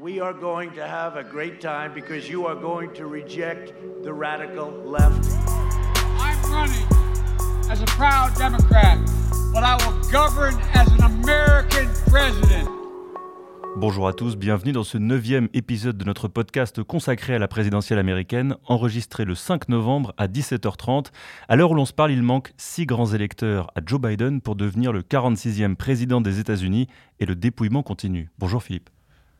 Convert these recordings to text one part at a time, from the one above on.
We are going to have a great time because you are going to reject the radical left. I'm running as a proud Democrat, but I will govern as an American president. Bonjour à tous, bienvenue dans ce neuvième épisode de notre podcast consacré à la présidentielle américaine, enregistré le 5 novembre à 17h30. À l'heure où l'on se parle, il manque six grands électeurs à Joe Biden pour devenir le 46e président des États-Unis et le dépouillement continue. Bonjour Philippe.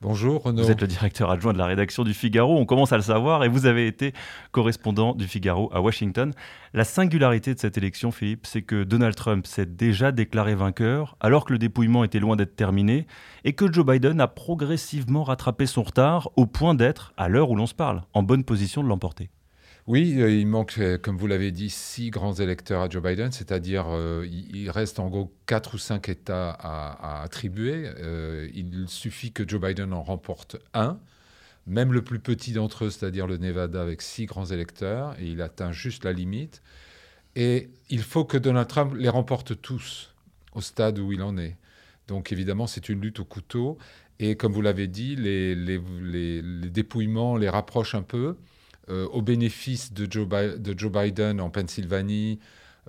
Bonjour Renaud. Vous êtes le directeur adjoint de la rédaction du Figaro, on commence à le savoir, et vous avez été correspondant du Figaro à Washington. La singularité de cette élection, Philippe, c'est que Donald Trump s'est déjà déclaré vainqueur, alors que le dépouillement était loin d'être terminé, et que Joe Biden a progressivement rattrapé son retard au point d'être, à l'heure où l'on se parle, en bonne position de l'emporter. Oui, euh, il manque, euh, comme vous l'avez dit, six grands électeurs à Joe Biden, c'est-à-dire euh, il reste en gros quatre ou cinq États à, attribuer. il suffit que Joe Biden en remporte un, même le plus petit d'entre eux, c'est-à-dire le Nevada avec six grands électeurs, et il atteint juste la limite. Et il faut que Donald Trump les remporte tous au stade où il en est. Donc évidemment, c'est une lutte au couteau. Et comme vous l'avez dit, les, les dépouillements les rapprochent un peu. Euh, au bénéfice de Joe, de Joe, Biden en Pennsylvanie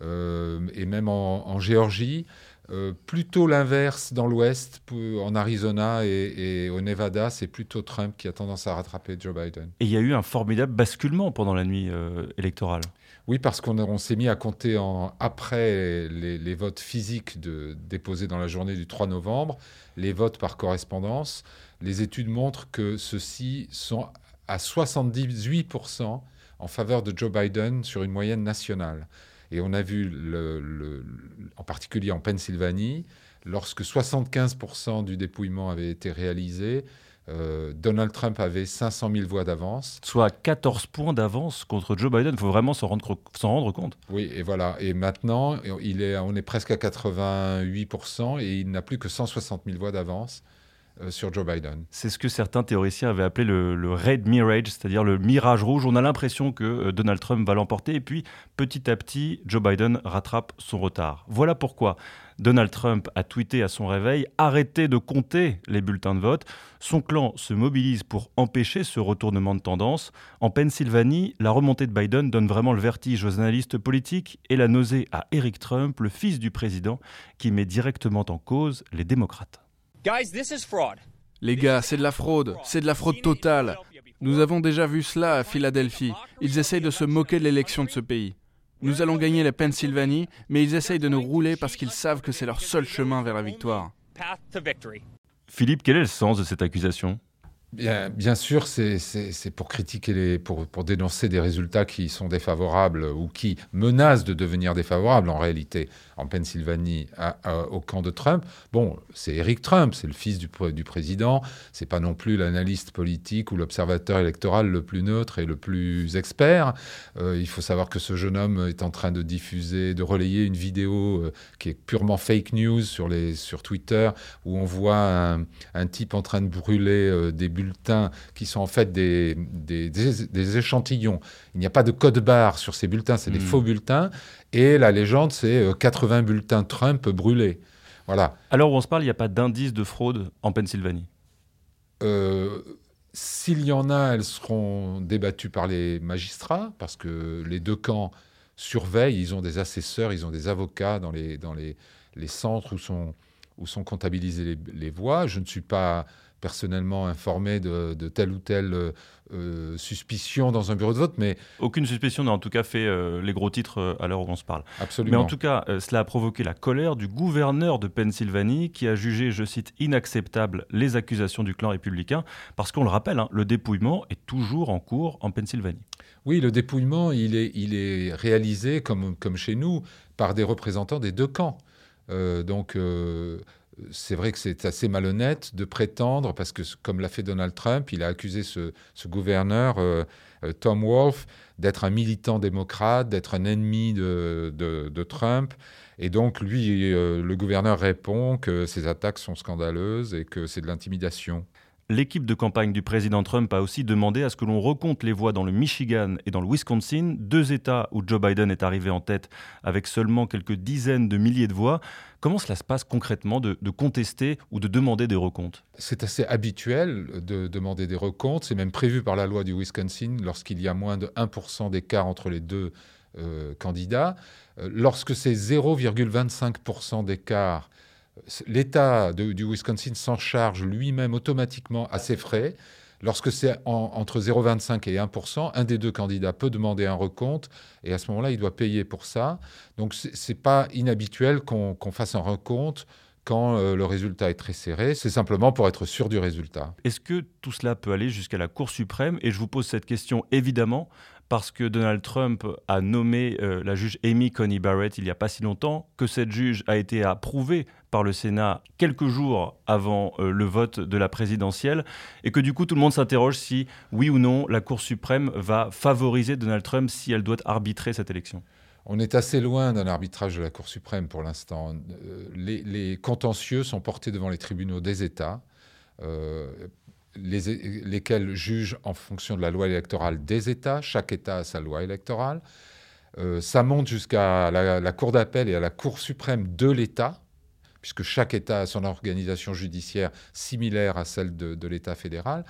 euh, et même en, Géorgie. Euh, plutôt l'inverse dans l'Ouest, en Arizona et, au Nevada, c'est plutôt Trump qui a tendance à rattraper Joe Biden. Et il y a eu un formidable basculement pendant la nuit électorale. Oui, parce qu'on s'est mis à compter en, après les, les, votes physiques de, déposés dans la journée du 3 novembre, les votes par correspondance. Les études montrent que ceux-ci sont à 78% en faveur de Joe Biden sur une moyenne nationale. Et on a vu, le, en particulier en Pennsylvanie, lorsque 75% du dépouillement avait été réalisé, euh, Donald Trump avait 500 000 voix d'avance. Soit 14 points d'avance contre Joe Biden. Il faut vraiment s'en rendre, rendre, compte. Oui, et voilà. Et maintenant, il est, on est presque à 88% et il n'a plus que 160 000 voix d'avance. Euh, sur Joe Biden. C'est ce que certains théoriciens avaient appelé le, Red Mirage, c'est-à-dire le mirage rouge. On a l'impression que euh, Donald Trump va l'emporter et puis petit à petit, Joe Biden rattrape son retard. Voilà pourquoi Donald Trump a tweeté à son réveil Arrêtez de compter les bulletins de vote. Son clan se mobilise pour empêcher ce retournement de tendance. En Pennsylvanie, la remontée de Biden donne vraiment le vertige aux analystes politiques et la nausée à Eric Trump, le fils du président, qui met directement en cause les démocrates. Les gars, c'est de la fraude, c'est de la fraude totale. Nous avons déjà vu cela à Philadelphie. Ils essayent de se moquer de l'élection de ce pays. Nous allons gagner la Pennsylvanie, mais ils essayent de nous rouler parce qu'ils savent que c'est leur seul chemin vers la victoire. Philippe, quel est le sens de cette accusation? Bien, sûr, c'est pour dénoncer des résultats qui sont défavorables ou qui menacent de devenir défavorables en réalité en Pennsylvanie au camp de Trump. Bon, c'est Eric Trump, c'est le fils du, du président, c'est pas non plus l'analyste politique ou l'observateur électoral le plus neutre et le plus expert. Euh, il faut savoir que ce jeune homme est en train de diffuser, de relayer une vidéo euh, qui est purement fake news sur, Twitter où on voit un, un type en train de brûler euh, des bulletins qui sont en fait des, des, échantillons. Il n'y a pas de code barre sur ces bulletins, c'est des hmm. faux bulletins. Et la légende, c'est 80 euh, bulletins Trump brûlés. Voilà. Alors où on se parle, il n'y a pas d'indice de fraude en Pennsylvanie? Euh, S'il y en a, elles seront débattues par les magistrats, parce que les deux camps surveillent, ils ont des assesseurs, ils ont des avocats dans les, dans les, les centres où sont, où sont comptabilisées les, les voix. Je ne suis pas personnellement informé de, telle ou telle euh, euh, suspicion dans un bureau de vote, mais... Aucune suspicion n'a en tout cas fait euh, les gros titres à l'heure où on se parle. Absolument. Mais en tout cas, cela a provoqué la colère du gouverneur de Pennsylvanie qui a jugé, je cite, inacceptable les accusations du clan républicain, parce qu'on le rappelle, hein, le dépouillement est toujours en cours en Pennsylvanie. Oui, le dépouillement, il est, il est réalisé, comme, comme chez nous, par des représentants des deux camps. donc c'est vrai que c'est assez malhonnête de prétendre, parce que comme l'a fait Donald Trump, il a accusé ce, gouverneur, euh, euh, Tom Wolfe, d'être un militant démocrate, d'être un ennemi de, Trump. Et donc, lui, euh, le gouverneur répond que ces attaques sont scandaleuses et que c'est de l'intimidation. L'équipe de campagne du président Trump a aussi demandé à ce que l'on recompte les voix dans le Michigan et dans le Wisconsin, deux États où Joe Biden est arrivé en tête avec seulement quelques dizaines de milliers de voix. Comment cela se passe concrètement de, contester ou de demander des recomptes? C'est assez habituel de demander des recomptes. C'est même prévu par la loi du Wisconsin lorsqu'il y a moins de 1% d'écart entre les deux euh, candidats. Euh, lorsque c'est 0,25% d'écart, l'État du Wisconsin s'en charge lui-même automatiquement à ses frais. Lorsque c'est entre 0,25 et 1%, un des deux candidats peut demander un recompte et à ce moment-là, il doit payer pour ça. Donc, ce n'est pas inhabituel qu'on fasse un recompte quand euh, le résultat est très serré. C'est simplement pour être sûr du résultat. Est-ce que tout cela peut aller jusqu'à la Cour suprême? Et je vous pose cette question évidemment parce que Donald Trump a nommé euh, la juge Amy Coney Barrett il n'y a pas si longtemps, que cette juge a été approuvée par le Sénat quelques jours avant euh, le vote de la présidentielle, et que du coup tout le monde s'interroge si, oui ou non, la Cour suprême va favoriser Donald Trump si elle doit arbitrer cette élection. On est assez loin d'un arbitrage de la Cour suprême pour l'instant. Euh, les, contentieux sont portés devant les tribunaux des États lesquels jugent en fonction de la loi électorale des États. Chaque État a sa loi électorale. Euh, ça monte jusqu'à la, Cour d'appel et à la Cour suprême de l'État, puisque chaque État a son organisation judiciaire similaire à celle de, de l'État fédéral.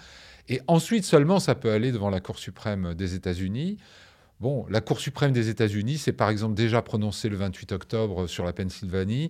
Et ensuite seulement, ça peut aller devant la Cour suprême des États-Unis. Bon, la Cour suprême des États-Unis s'est par exemple déjà prononcée le 28 octobre sur la Pennsylvanie,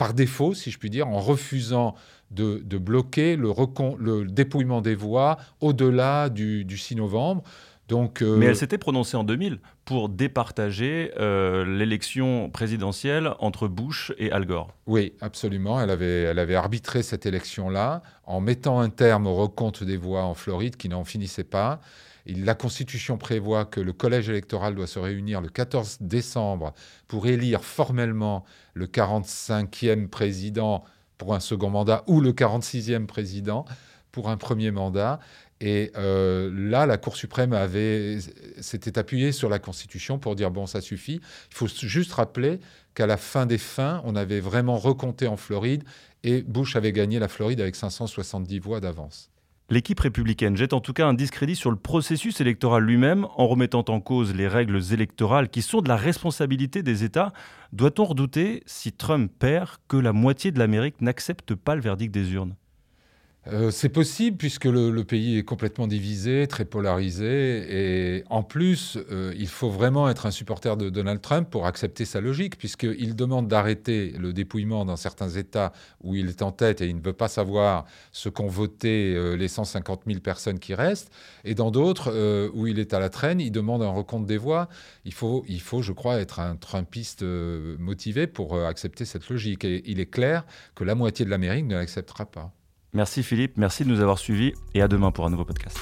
par défaut, si je puis dire, en refusant de, bloquer le, le, dépouillement des voix au-delà du, 6 novembre. Donc, euh, Mais elle s'était prononcée en 2000 pour départager euh, l'élection présidentielle entre Bush et Al Gore. Oui, absolument. Elle avait, elle avait arbitré cette élection-là en mettant un terme au recompte des voix en Floride qui n'en finissait pas la Constitution prévoit que le collège électoral doit se réunir le 14 décembre pour élire formellement le 45e président pour un second mandat ou le 46e président pour un premier mandat. Et euh, là, la Cour suprême avait s'était appuyée sur la Constitution pour dire bon, ça suffit. Il faut juste rappeler qu'à la fin des fins, on avait vraiment recompté en Floride et Bush avait gagné la Floride avec 570 voix d'avance. L'équipe républicaine jette en tout cas un discrédit sur le processus électoral lui-même en remettant en cause les règles électorales qui sont de la responsabilité des États. Doit-on redouter, si Trump perd, que la moitié de l'Amérique n'accepte pas le verdict des urnes? Euh, c'est possible puisque le, pays est complètement divisé, très polarisé. Et en plus, euh, il faut vraiment être un supporter de Donald Trump pour accepter sa logique, puisqu'il demande d'arrêter le dépouillement dans certains États où il est en tête et il ne veut pas savoir ce qu'ont voté euh, les 150 000 personnes qui restent. Et dans d'autres où il est à la traîne, il demande un recompte des voix. Il faut, il faut je crois, être un Trumpiste motivé pour accepter cette logique. Et il est clair que la moitié de l'Amérique ne l'acceptera pas. Merci Philippe, merci de nous avoir suivis et à demain pour un nouveau podcast.